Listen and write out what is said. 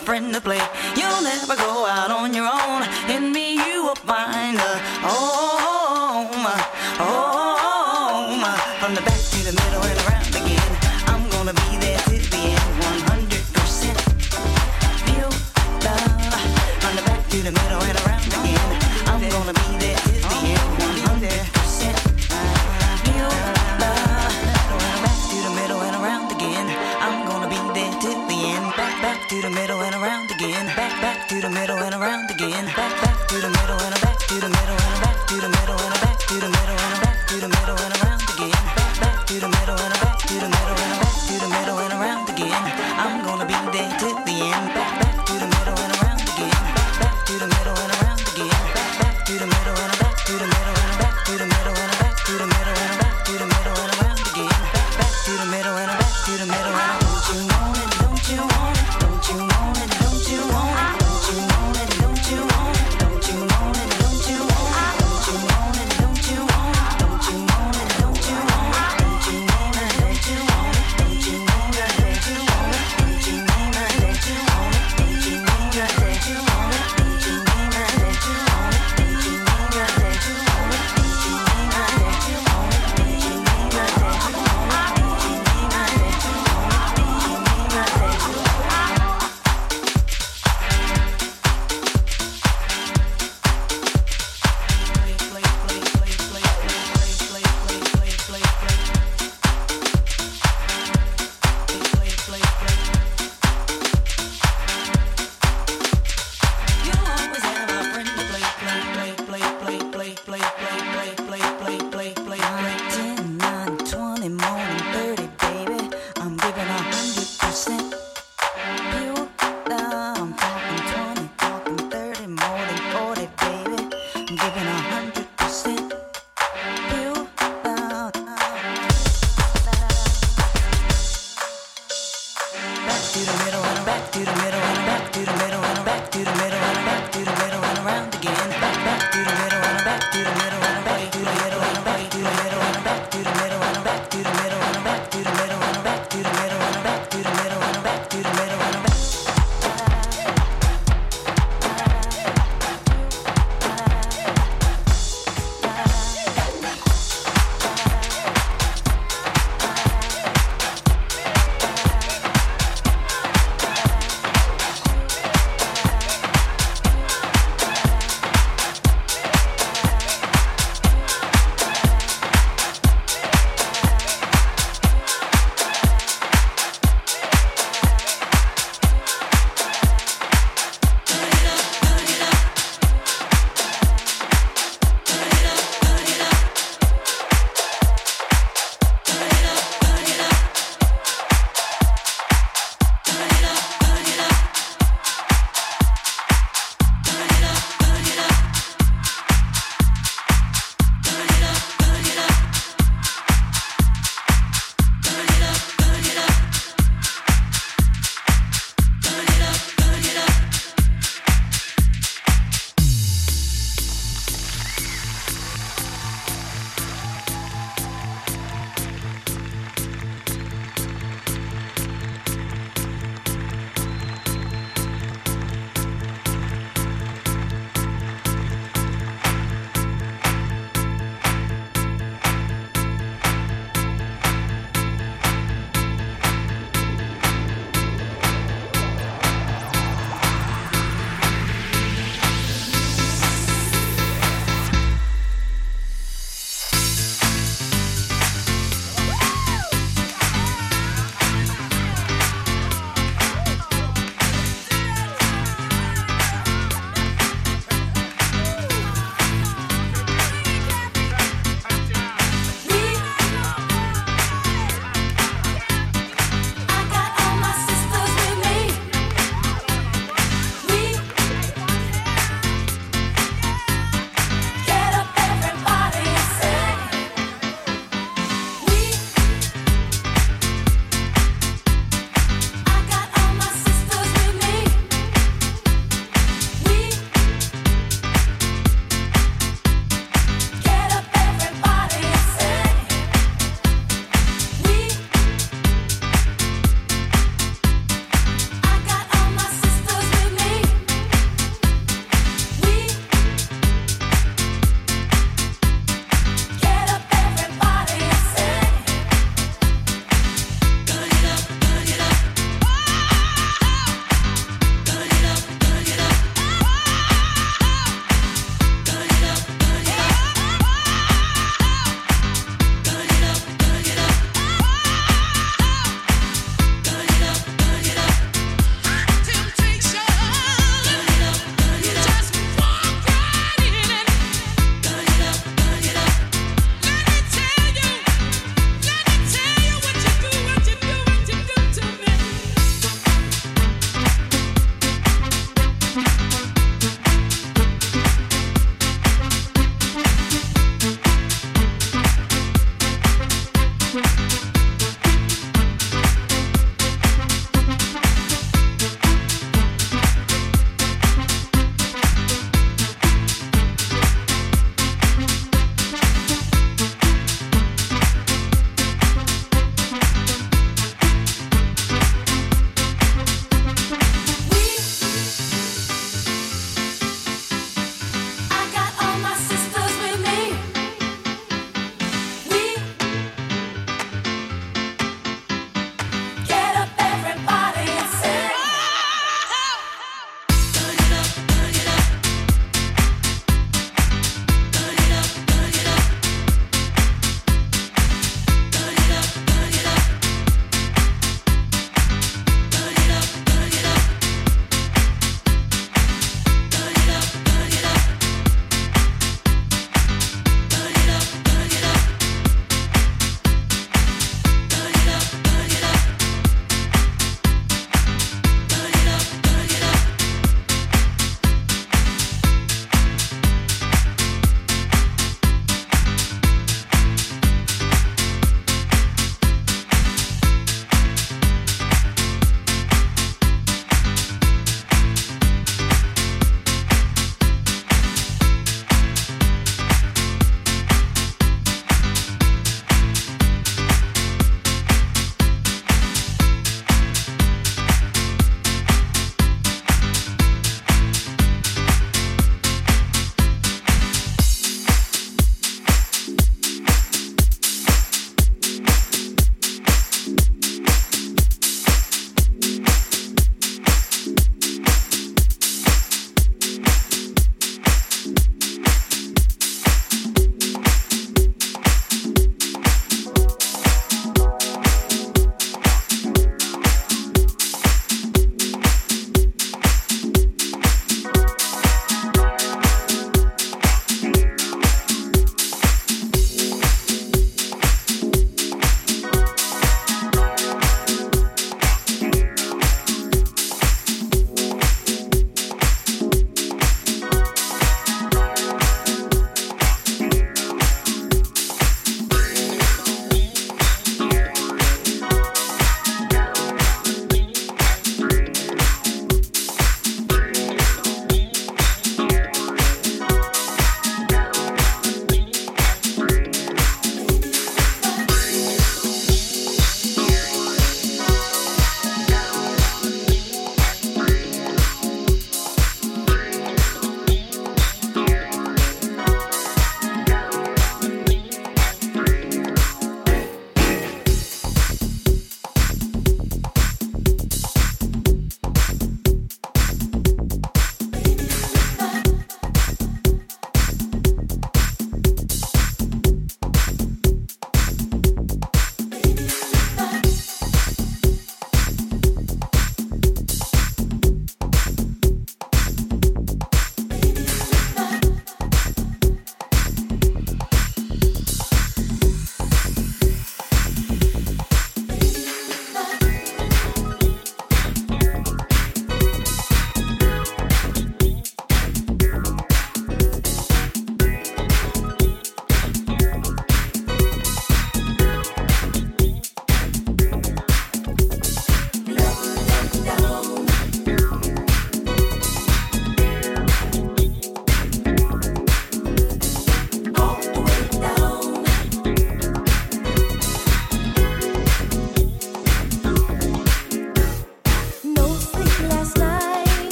friend to play.